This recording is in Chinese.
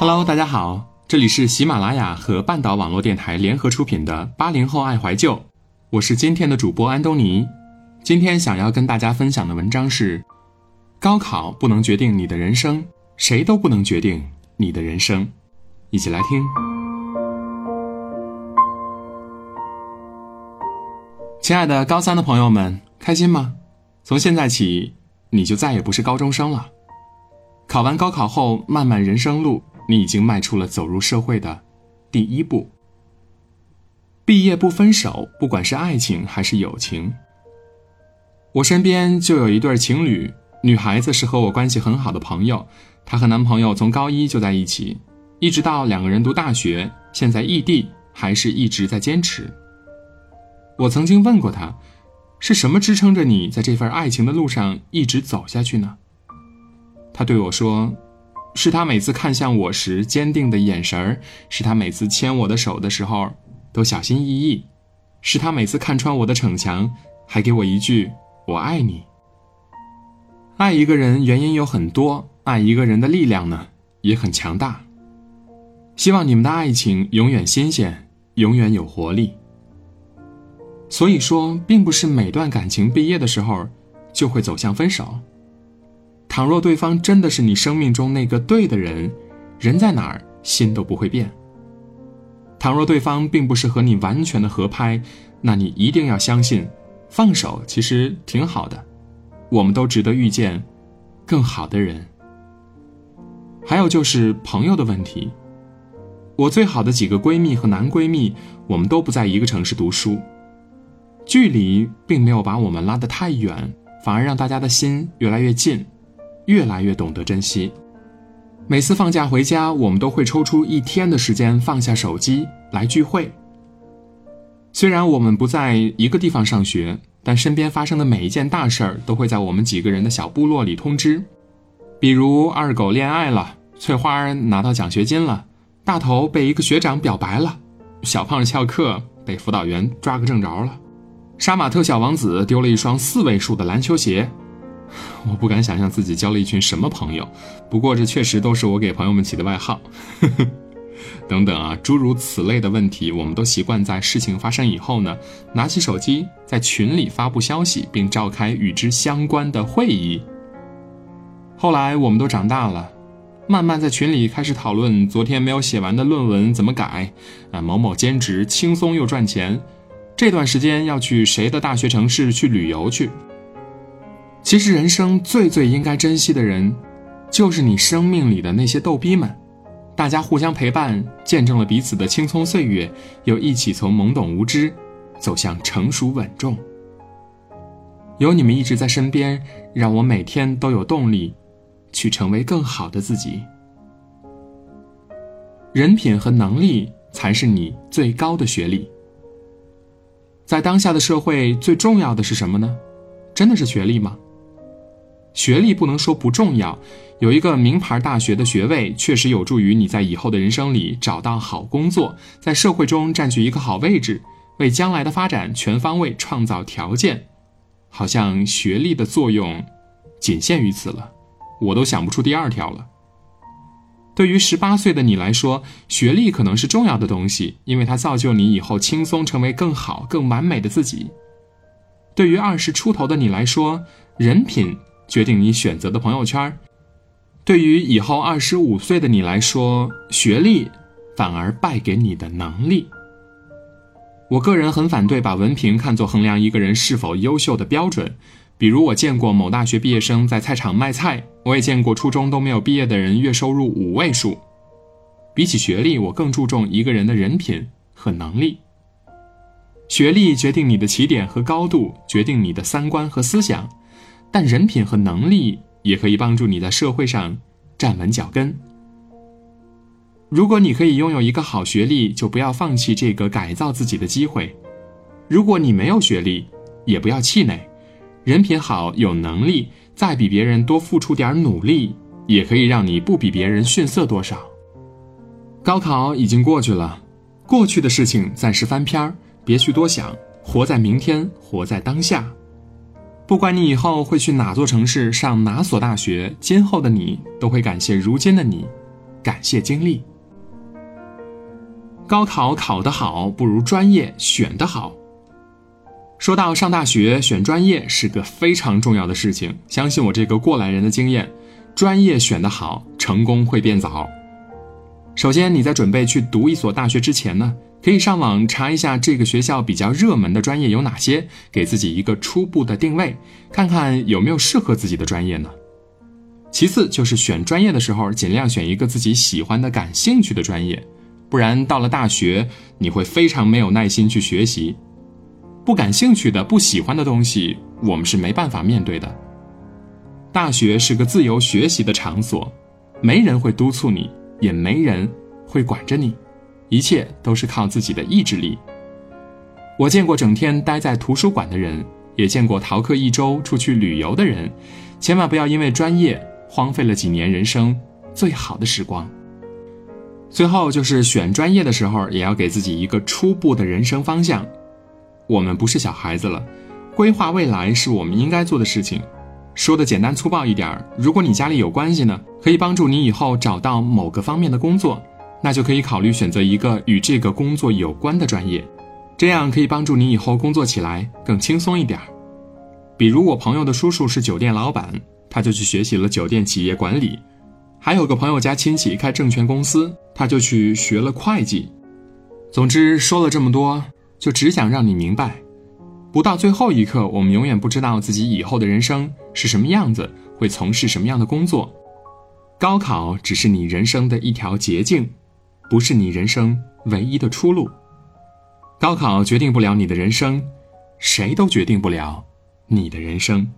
Hello，大家好，这里是喜马拉雅和半岛网络电台联合出品的《八零后爱怀旧》，我是今天的主播安东尼。今天想要跟大家分享的文章是：高考不能决定你的人生，谁都不能决定你的人生。一起来听。亲爱的高三的朋友们，开心吗？从现在起，你就再也不是高中生了。考完高考后，漫漫人生路。你已经迈出了走入社会的第一步。毕业不分手，不管是爱情还是友情。我身边就有一对情侣，女孩子是和我关系很好的朋友，她和男朋友从高一就在一起，一直到两个人读大学，现在异地，还是一直在坚持。我曾经问过她，是什么支撑着你在这份爱情的路上一直走下去呢？她对我说。是他每次看向我时坚定的眼神儿，是他每次牵我的手的时候都小心翼翼，是他每次看穿我的逞强还给我一句“我爱你”。爱一个人原因有很多，爱一个人的力量呢也很强大。希望你们的爱情永远新鲜，永远有活力。所以说，并不是每段感情毕业的时候就会走向分手。倘若对方真的是你生命中那个对的人，人在哪儿心都不会变。倘若对方并不是和你完全的合拍，那你一定要相信，放手其实挺好的，我们都值得遇见更好的人。还有就是朋友的问题，我最好的几个闺蜜和男闺蜜，我们都不在一个城市读书，距离并没有把我们拉得太远，反而让大家的心越来越近。越来越懂得珍惜。每次放假回家，我们都会抽出一天的时间放下手机来聚会。虽然我们不在一个地方上学，但身边发生的每一件大事儿都会在我们几个人的小部落里通知。比如二狗恋爱了，翠花拿到奖学金了，大头被一个学长表白了，小胖翘课被辅导员抓个正着了，杀马特小王子丢了一双四位数的篮球鞋。我不敢想象自己交了一群什么朋友，不过这确实都是我给朋友们起的外号。等等啊，诸如此类的问题，我们都习惯在事情发生以后呢，拿起手机在群里发布消息，并召开与之相关的会议。后来我们都长大了，慢慢在群里开始讨论昨天没有写完的论文怎么改，啊，某某兼职轻松又赚钱，这段时间要去谁的大学城市去旅游去。其实，人生最最应该珍惜的人，就是你生命里的那些逗逼们。大家互相陪伴，见证了彼此的青葱岁月，又一起从懵懂无知走向成熟稳重。有你们一直在身边，让我每天都有动力，去成为更好的自己。人品和能力才是你最高的学历。在当下的社会，最重要的是什么呢？真的是学历吗？学历不能说不重要，有一个名牌大学的学位确实有助于你在以后的人生里找到好工作，在社会中占据一个好位置，为将来的发展全方位创造条件。好像学历的作用仅限于此了，我都想不出第二条了。对于十八岁的你来说，学历可能是重要的东西，因为它造就你以后轻松成为更好、更完美的自己。对于二十出头的你来说，人品。决定你选择的朋友圈，对于以后二十五岁的你来说，学历反而败给你的能力。我个人很反对把文凭看作衡量一个人是否优秀的标准。比如，我见过某大学毕业生在菜场卖菜，我也见过初中都没有毕业的人月收入五位数。比起学历，我更注重一个人的人品和能力。学历决定你的起点和高度，决定你的三观和思想。但人品和能力也可以帮助你在社会上站稳脚跟。如果你可以拥有一个好学历，就不要放弃这个改造自己的机会；如果你没有学历，也不要气馁。人品好、有能力，再比别人多付出点努力，也可以让你不比别人逊色多少。高考已经过去了，过去的事情暂时翻篇儿，别去多想，活在明天，活在当下。不管你以后会去哪座城市上哪所大学，今后的你都会感谢如今的你，感谢经历。高考考得好，不如专业选得好。说到上大学选专业是个非常重要的事情，相信我这个过来人的经验，专业选得好，成功会变早。首先，你在准备去读一所大学之前呢，可以上网查一下这个学校比较热门的专业有哪些，给自己一个初步的定位，看看有没有适合自己的专业呢。其次就是选专业的时候，尽量选一个自己喜欢的、感兴趣的专业，不然到了大学你会非常没有耐心去学习。不感兴趣的、不喜欢的东西，我们是没办法面对的。大学是个自由学习的场所，没人会督促你，也没人会管着你，一切都是靠自己的意志力。我见过整天待在图书馆的人，也见过逃课一周出去旅游的人，千万不要因为专业。荒废了几年人生最好的时光。最后就是选专业的时候，也要给自己一个初步的人生方向。我们不是小孩子了，规划未来是我们应该做的事情。说的简单粗暴一点，如果你家里有关系呢，可以帮助你以后找到某个方面的工作，那就可以考虑选择一个与这个工作有关的专业，这样可以帮助你以后工作起来更轻松一点。比如我朋友的叔叔是酒店老板。他就去学习了酒店企业管理，还有个朋友家亲戚开证券公司，他就去学了会计。总之说了这么多，就只想让你明白，不到最后一刻，我们永远不知道自己以后的人生是什么样子，会从事什么样的工作。高考只是你人生的一条捷径，不是你人生唯一的出路。高考决定不了你的人生，谁都决定不了你的人生。